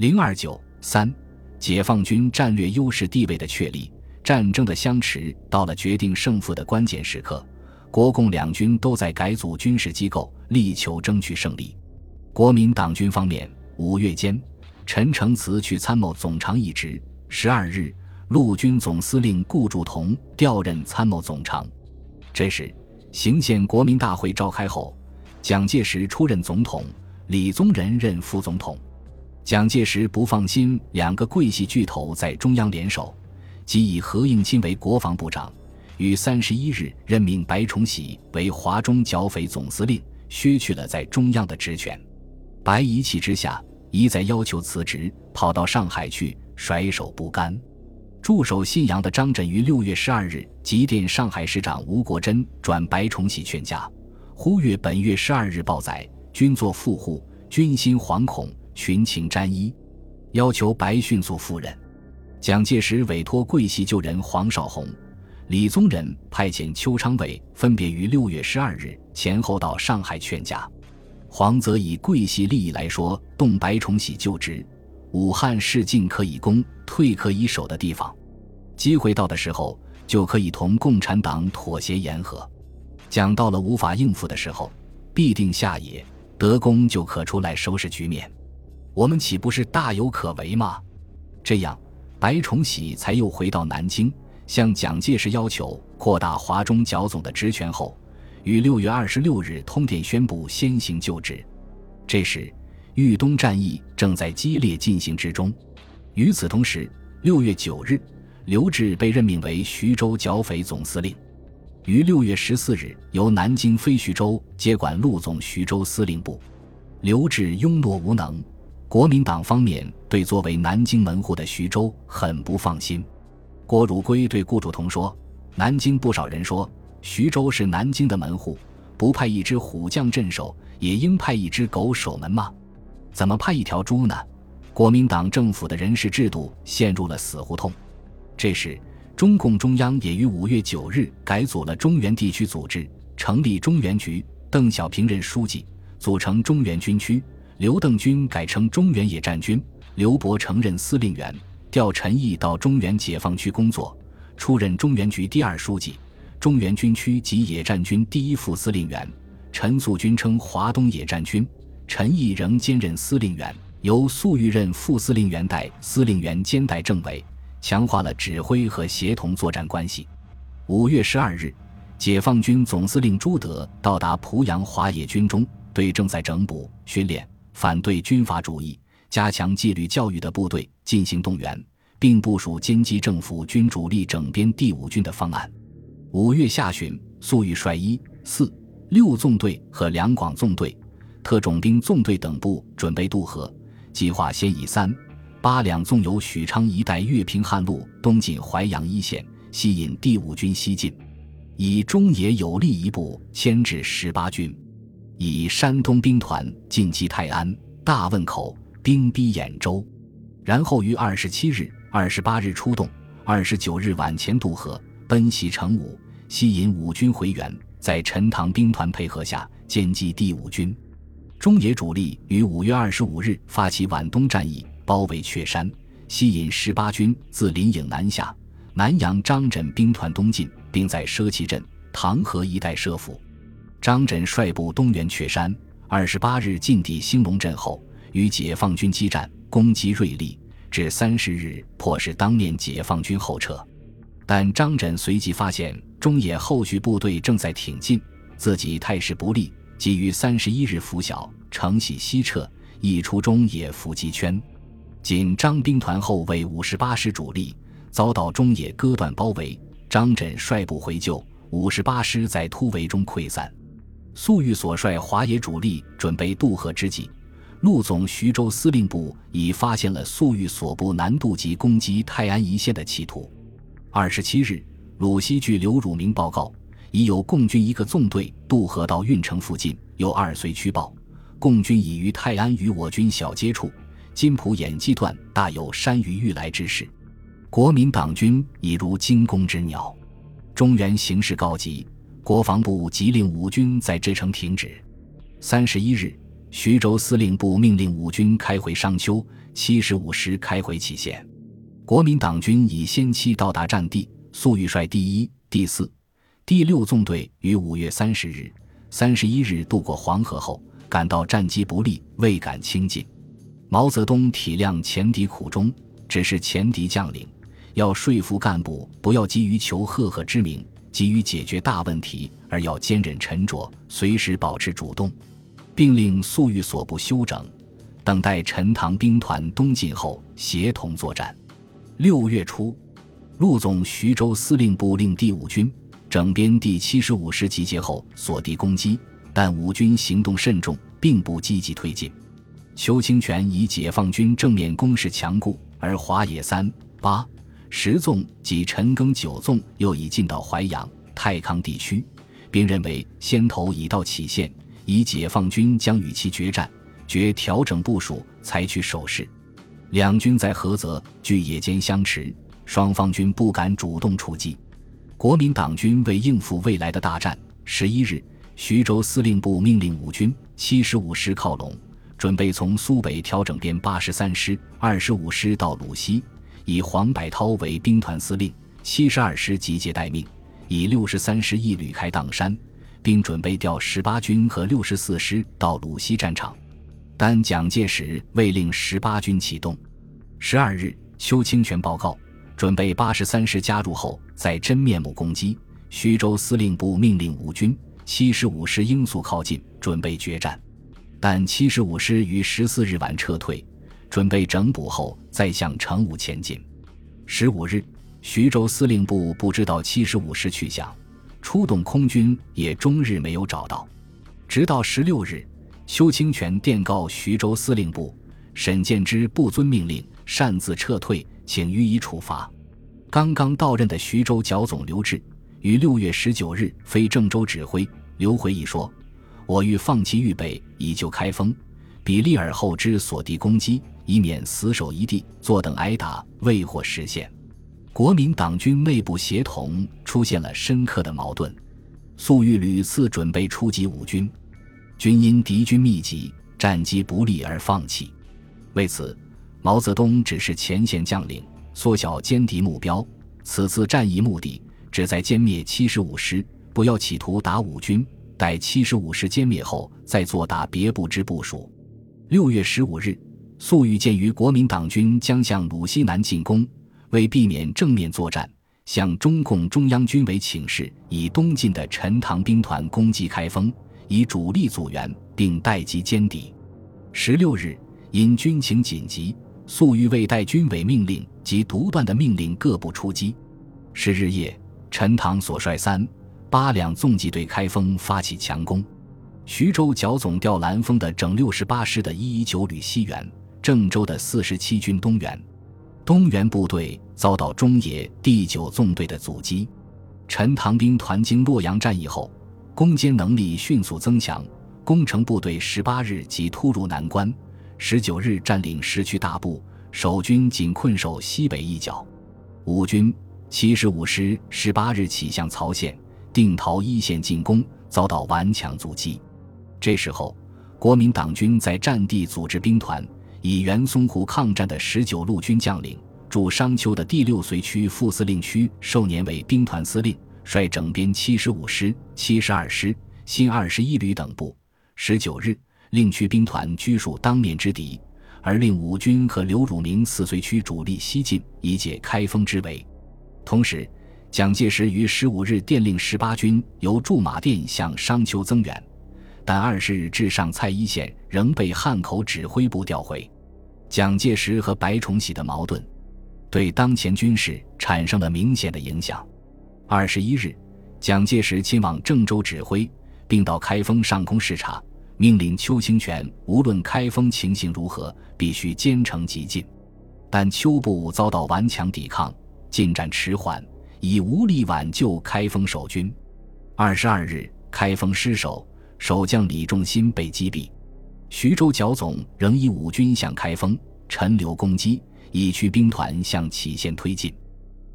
零二九三，解放军战略优势地位的确立，战争的相持到了决定胜负的关键时刻，国共两军都在改组军事机构，力求争取胜利。国民党军方面，五月间，陈诚辞去参谋总长一职。十二日，陆军总司令顾祝同调任参谋总长。这时，行宪国民大会召开后，蒋介石出任总统，李宗仁任副总统。蒋介石不放心两个桂系巨头在中央联手，即以何应钦为国防部长，于三十一日任命白崇禧为华中剿匪总司令，削去了在中央的职权。白一气之下，一再要求辞职，跑到上海去，甩手不甘。驻守信阳的张轸于六月十二日急电上海市长吴国桢，转白崇禧劝架，呼吁本月十二日报载，军作富户，军心惶恐，群情沾衣，要求白迅速赴任。蒋介石委托桂系旧人黄绍竑、李宗仁派遣邱昌伟，分别于六月十二日前后到上海劝架。黄则以桂系利益来说，动白崇禧就职，武汉是进可以攻、退可以守的地方，机会到的时候就可以同共产党妥协言和。讲到了无法应付的时候，必定下野，德公就可出来收拾局面，我们岂不是大有可为吗？这样，白崇禧才又回到南京，向蒋介石要求扩大华中剿总的职权后。于六月二十六日通电宣布先行就职。这时，豫东战役正在激烈进行之中。与此同时，六月九日，刘峙被任命为徐州剿匪总司令。于六月十四日，由南京飞徐州接管陆总徐州司令部。刘峙庸懦无能，国民党方面对作为南京门户的徐州很不放心。郭汝瑰对顾祝同说：“南京不少人说。”徐州是南京的门户，不派一只虎将镇守，也应派一只狗守门吗？怎么派一条猪呢？国民党政府的人事制度陷入了死胡同。这时，中共中央也于五月九日改组了中原地区组织，成立中原局，邓小平任书记，组成中原军区。刘邓军改称中原野战军，刘伯承任司令员，调陈毅到中原解放区工作，出任中原局第二书记。中原军区及野战军第一副司令员陈粟军称华东野战军，陈毅仍兼任司令员，由粟裕任副司令员代司令员兼代政委，强化了指挥和协同作战关系。五月十二日，解放军总司令朱德到达濮阳华野军中，对正在整补训练、反对军阀主义、加强纪律教育的部队进行动员，并部署歼击政府军主力整编第五军的方案。五月下旬，粟裕率一、四、六纵队和两广纵队、特种兵纵队等部准备渡河，计划先以三、八两纵由许昌一带越平汉路东进淮阳一线，吸引第五军西进；以中野有力一部牵制十八军；以山东兵团进击泰安、大汶口，兵逼兖州，然后于二十七日、二十八日出动，二十九日晚前渡河。奔袭成武，吸引五军回援，在陈塘兵团配合下歼击第五军。中野主力于五月二十五日发起皖东战役，包围雀山，吸引十八军自临颍南下。南阳张轸兵团东进，并在赊旗镇、唐河一带设伏。张轸率部东援雀山，二十八日进抵兴隆镇后，与解放军激战，攻击锐利，至三十日迫使当面解放军后撤。但张轸随即发现中野后续部队正在挺进，自己态势不利，即于三十一日拂晓，乘喜西撤，一出中野伏击圈。仅张兵团后卫五十八师主力遭到中野割断包围，张轸率部回救，五十八师在突围中溃散。粟裕所率华野主力准备渡河之际，陆总徐州司令部已发现了粟裕所部南渡及攻击泰安一线的企图。二十七日，鲁西据刘汝明报告，已有共军一个纵队渡河到运城附近。有二随区报，共军已于泰安与我军小接触，金浦演技段大有山雨欲来之势。国民党军已如惊弓之鸟。中原形势告急，国防部急令五军在这城停止。三十一日，徐州司令部命令五军开回商丘，七十五师开回祁县。国民党军已先期到达战地，粟裕率第一、第四、第六纵队于五月三十日、三十一日渡过黄河后，感到战机不利，未敢轻进。毛泽东体谅前敌苦衷，只是前敌将领要说服干部不要急于求赫赫之名，急于解决大问题，而要坚忍沉着，随时保持主动。并令粟裕所部休整，等待陈塘兵团东进后协同作战。六月初，陆总徐州司令部令第五军整编第七十五师集结后锁地攻击，但五军行动慎重，并不积极推进。邱清泉以解放军正面攻势强固，而华野三八十纵及陈赓九纵又已进到淮阳、太康地区，并认为先头已到杞县。以解放军将与其决战，决调整部署，采取守势。两军在菏泽据野间相持，双方均不敢主动出击。国民党军为应付未来的大战，十一日，徐州司令部命令五军七十五师靠拢，准备从苏北调整编八十三师、二十五师到鲁西，以黄百韬为兵团司令，七十二师集结待命，以六十三师一旅开砀山。并准备调十八军和六十四师到鲁西战场，但蒋介石未令十八军启动。十二日，邱清泉报告，准备八十三师加入后再真面目攻击。徐州司令部命令五军七十五师应速靠近，准备决战，但七十五师于十四日晚撤退，准备整补后再向成武前进。十五日，徐州司令部不知道七十五师去向。出动空军也终日没有找到，直到十六日，邱清泉电告徐州司令部，沈建之不遵命令，擅自撤退，请予以处罚。刚刚到任的徐州剿总刘峙于六月十九日飞郑州指挥，刘回忆说：“我欲放弃预备，以救开封，比利尔后之所地攻击，以免死守一地，坐等挨打，未获实现。”国民党军内部协同出现了深刻的矛盾，粟裕屡次准备出击五军，均因敌军密集、战机不利而放弃。为此，毛泽东指示前线将领缩小歼敌目标，此次战役目的旨在歼灭七十五师，不要企图打五军，待七十五师歼灭后再做打别部之部署。六月十五日，粟裕鉴于国民党军将向鲁西南进攻。为避免正面作战，向中共中央军委请示，以东进的陈塘兵团攻击开封，以主力阻援，并待机歼敌。十六日，因军情紧急，粟裕未待军委命令及独断的命令，各部出击。十日夜，陈塘所率三八两纵骑对开封发起强攻，徐州剿总调蓝峰的整六十八师的一一九旅西援，郑州的四十七军东援。东援部队遭到中野第九纵队的阻击，陈塘兵团经洛阳战役后，攻坚能力迅速增强。攻城部队十八日即突入南关，十九日占领石渠大部，守军仅困守西北一角。五军七十五师十八日起向曹县、定陶一线进攻，遭到顽强阻击。这时候，国民党军在战地组织兵团。以袁淞沪抗战的十九路军将领，驻商丘的第六随区副司令区受年为兵团司令，率整编七十五师、七十二师、新二十一旅等部。十九日，令区兵团拘束当面之敌，而令五军和刘汝明四随区主力西进，以解开封之围。同时，蒋介石于十五日电令十八军由驻马店向商丘增援。但二十日至上蔡一线仍被汉口指挥部调回，蒋介石和白崇禧的矛盾，对当前军事产生了明显的影响。二十一日，蒋介石亲往郑州指挥，并到开封上空视察，命令邱清泉无论开封情形如何，必须兼程急进。但邱部遭到顽强抵抗，进展迟缓，已无力挽救开封守军。二十二日，开封失守。守将李仲新被击毙，徐州剿总仍以五军向开封、陈留攻击，以驱兵团向杞县推进。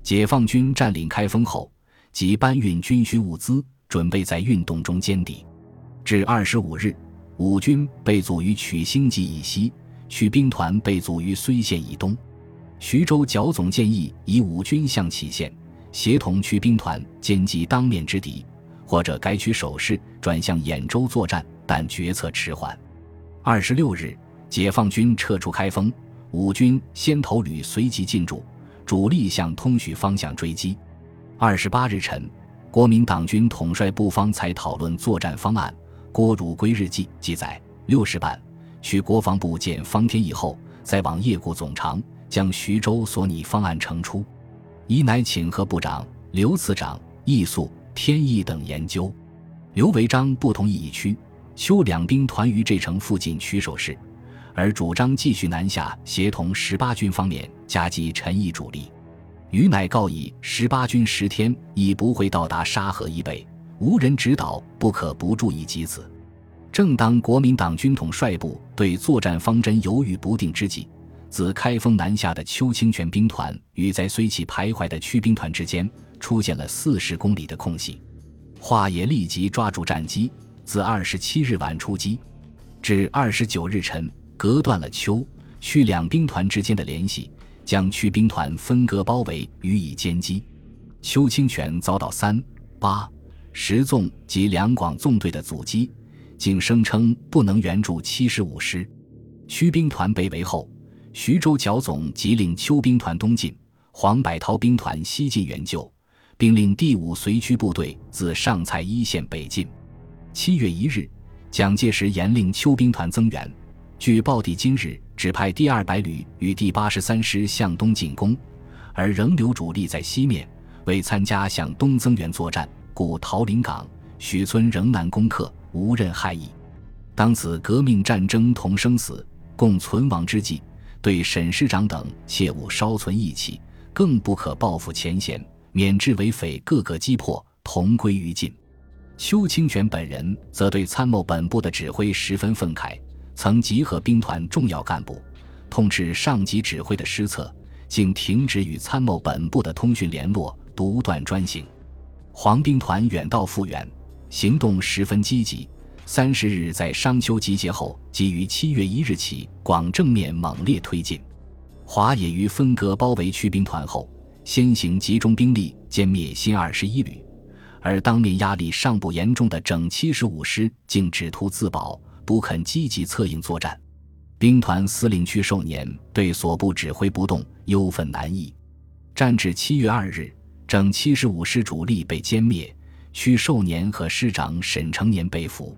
解放军占领开封后，即搬运军需物资，准备在运动中歼敌。至二十五日，五军被阻于曲兴集以西，驱兵团被阻于睢县以东。徐州剿总建议以五军向杞县，协同驱兵团歼击当面之敌，或者改取守势转向兖州作战，但决策迟缓。二十六日，解放军撤出开封，五军先头旅随即进驻，主力向通许方向追击。二十八日晨，国民党军统帅部方才讨论作战方案。郭汝瑰日记记载：六时半，去国防部见方天以后，再往叶固总长，将徐州所拟方案呈出。宜乃请贺部长、刘次长、易速、天意等研究。刘维章不同意以区修两兵团于这城附近取守势，而主张继续南下，协同十八军方面夹击陈毅主力。余乃告以十八军十天已不会到达沙河以北。无人指导，不可不注意及此。正当国民党军统帅部对作战方针犹豫不定之际，自开封南下的邱清泉兵团与在睢起徘徊的驱兵团之间出现了四十公里的空隙。华野立即抓住战机，自二十七日晚出击，至二十九日晨，隔断了邱区两兵团之间的联系，将驱兵团分割包围，予以歼击。邱清泉遭到三八。十纵及两广纵队的阻击，竟声称不能援助七十五师。驱兵团被围后，徐州剿总即令邱兵团东进，黄百韬兵团西进援救，并令第五随驱部队自上蔡一线北进。七月一日，蒋介石严令邱兵团增援。据报，帝今日只派第二百旅与第八十三师向东进攻，而仍留主力在西面，为参加向东增援作战。故桃林港、许村仍难攻克，无任害矣。当此革命战争同生死、共存亡之际，对沈师长等切勿稍存义气，更不可报复前嫌，免致为匪各个击破，同归于尽。邱清泉本人则对参谋本部的指挥十分愤慨，曾集合兵团重要干部，痛斥上级指挥的失策，竟停止与参谋本部的通讯联络，独断专行。黄兵团远道复员，行动十分积极。三十日在商丘集结后，即于七月一日起广正面猛烈推进。华野于分割包围区兵团后，先行集中兵力歼灭新二十一旅，而当面压力尚不严重的整七十五师竟只图自保，不肯积极策应作战。兵团司令区寿年对所部指挥不动，忧愤难抑。战至七月二日。整七十五师主力被歼灭，屈寿年和师长沈成年被俘。